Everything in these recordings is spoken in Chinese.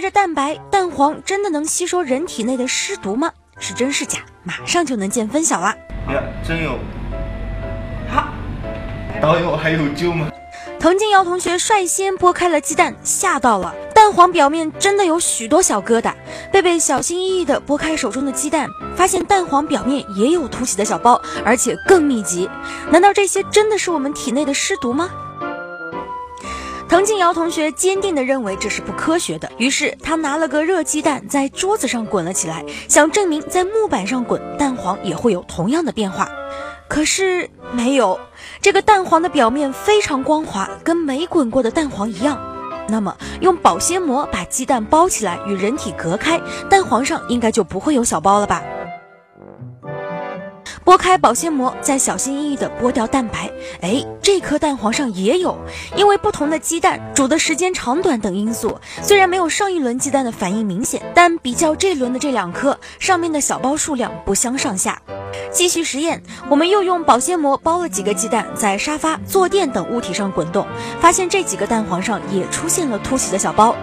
隔着蛋白，蛋黄真的能吸收人体内的湿毒吗？是真是假？马上就能见分晓啦！呀，真有！哈，导演，我还有救吗？滕静瑶同学率先剥开了鸡蛋，吓到了。蛋黄表面真的有许多小疙瘩。贝贝小心翼翼地剥开手中的鸡蛋，发现蛋黄表面也有凸起的小包，而且更密集。难道这些真的是我们体内的湿毒吗？滕静瑶同学坚定地认为这是不科学的，于是他拿了个热鸡蛋在桌子上滚了起来，想证明在木板上滚蛋黄也会有同样的变化。可是没有，这个蛋黄的表面非常光滑，跟没滚过的蛋黄一样。那么用保鲜膜把鸡蛋包起来，与人体隔开，蛋黄上应该就不会有小包了吧？剥开保鲜膜，再小心翼翼地剥掉蛋白。哎，这颗蛋黄上也有，因为不同的鸡蛋煮的时间长短等因素，虽然没有上一轮鸡蛋的反应明显，但比较这轮的这两颗，上面的小包数量不相上下。继续实验，我们又用保鲜膜包了几个鸡蛋，在沙发、坐垫等物体上滚动，发现这几个蛋黄上也出现了凸起的小包。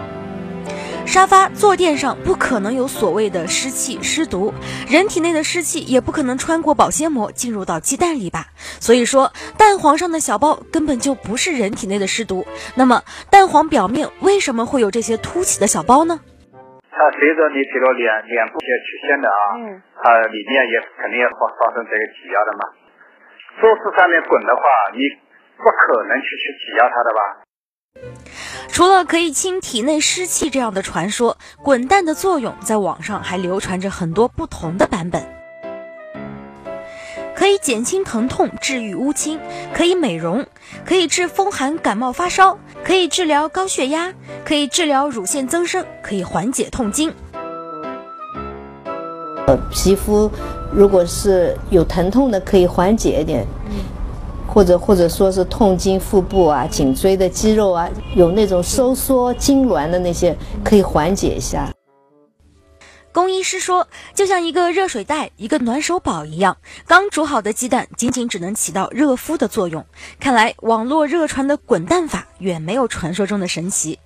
沙发、坐垫上不可能有所谓的湿气、湿毒，人体内的湿气也不可能穿过保鲜膜进入到鸡蛋里吧？所以说，蛋黄上的小包根本就不是人体内的湿毒。那么，蛋黄表面为什么会有这些凸起的小包呢？它随着你这个脸脸部些曲线的啊，嗯，它里面也肯定要发发生这个挤压的嘛。桌子上面滚的话，你不可能去去挤压它的吧？除了可以清体内湿气这样的传说，滚蛋的作用在网上还流传着很多不同的版本。可以减轻疼痛，治愈乌青；可以美容，可以治风寒感冒发烧；可以治疗高血压，可以治疗乳腺增生，可以缓解痛经。呃，皮肤如果是有疼痛的，可以缓解一点。或者或者说是痛经腹部啊、颈椎的肌肉啊，有那种收缩痉挛的那些，可以缓解一下。龚医师说，就像一个热水袋、一个暖手宝一样，刚煮好的鸡蛋仅仅只能起到热敷的作用。看来网络热传的滚蛋法远没有传说中的神奇。